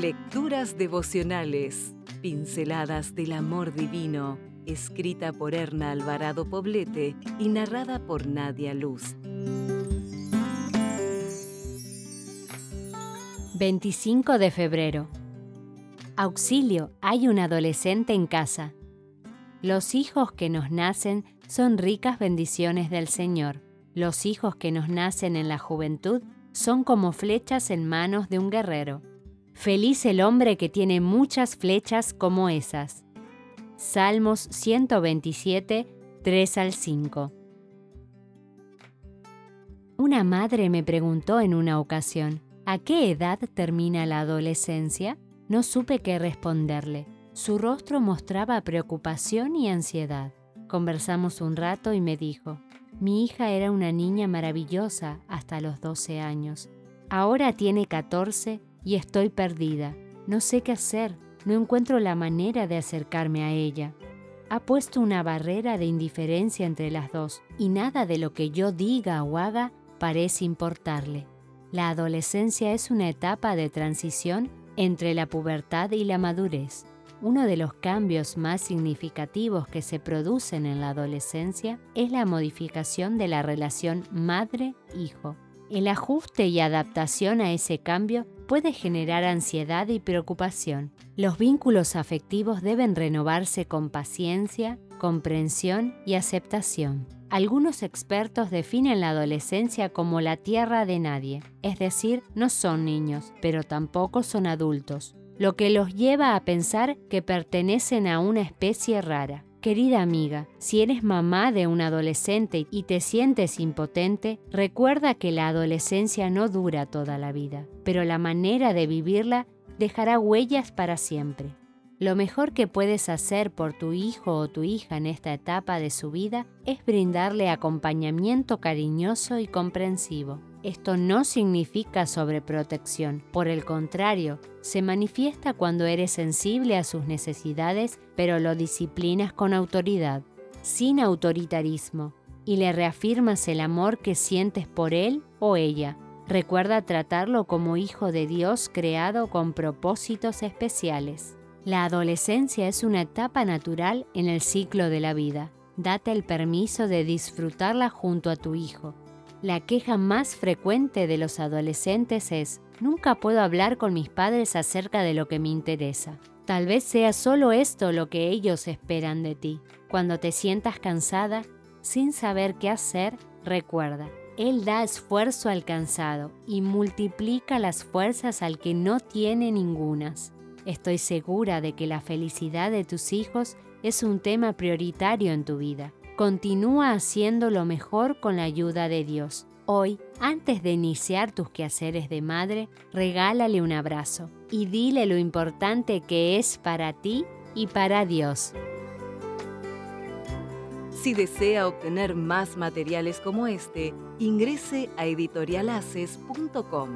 Lecturas devocionales, pinceladas del amor divino, escrita por Erna Alvarado Poblete y narrada por Nadia Luz. 25 de febrero. Auxilio, hay un adolescente en casa. Los hijos que nos nacen son ricas bendiciones del Señor. Los hijos que nos nacen en la juventud son como flechas en manos de un guerrero. Feliz el hombre que tiene muchas flechas como esas. Salmos 127, 3 al 5. Una madre me preguntó en una ocasión, ¿a qué edad termina la adolescencia? No supe qué responderle. Su rostro mostraba preocupación y ansiedad. Conversamos un rato y me dijo, mi hija era una niña maravillosa hasta los 12 años. Ahora tiene 14 y estoy perdida. No sé qué hacer, no encuentro la manera de acercarme a ella. Ha puesto una barrera de indiferencia entre las dos y nada de lo que yo diga o haga parece importarle. La adolescencia es una etapa de transición entre la pubertad y la madurez. Uno de los cambios más significativos que se producen en la adolescencia es la modificación de la relación madre-hijo. El ajuste y adaptación a ese cambio puede generar ansiedad y preocupación. Los vínculos afectivos deben renovarse con paciencia, comprensión y aceptación. Algunos expertos definen la adolescencia como la tierra de nadie, es decir, no son niños, pero tampoco son adultos, lo que los lleva a pensar que pertenecen a una especie rara. Querida amiga, si eres mamá de un adolescente y te sientes impotente, recuerda que la adolescencia no dura toda la vida, pero la manera de vivirla dejará huellas para siempre. Lo mejor que puedes hacer por tu hijo o tu hija en esta etapa de su vida es brindarle acompañamiento cariñoso y comprensivo. Esto no significa sobreprotección, por el contrario, se manifiesta cuando eres sensible a sus necesidades, pero lo disciplinas con autoridad, sin autoritarismo, y le reafirmas el amor que sientes por él o ella. Recuerda tratarlo como hijo de Dios creado con propósitos especiales. La adolescencia es una etapa natural en el ciclo de la vida. Date el permiso de disfrutarla junto a tu hijo la queja más frecuente de los adolescentes es, nunca puedo hablar con mis padres acerca de lo que me interesa. Tal vez sea solo esto lo que ellos esperan de ti. Cuando te sientas cansada, sin saber qué hacer, recuerda, Él da esfuerzo al cansado y multiplica las fuerzas al que no tiene ningunas. Estoy segura de que la felicidad de tus hijos es un tema prioritario en tu vida. Continúa haciendo lo mejor con la ayuda de Dios. Hoy, antes de iniciar tus quehaceres de madre, regálale un abrazo y dile lo importante que es para ti y para Dios. Si desea obtener más materiales como este, ingrese a editorialaces.com.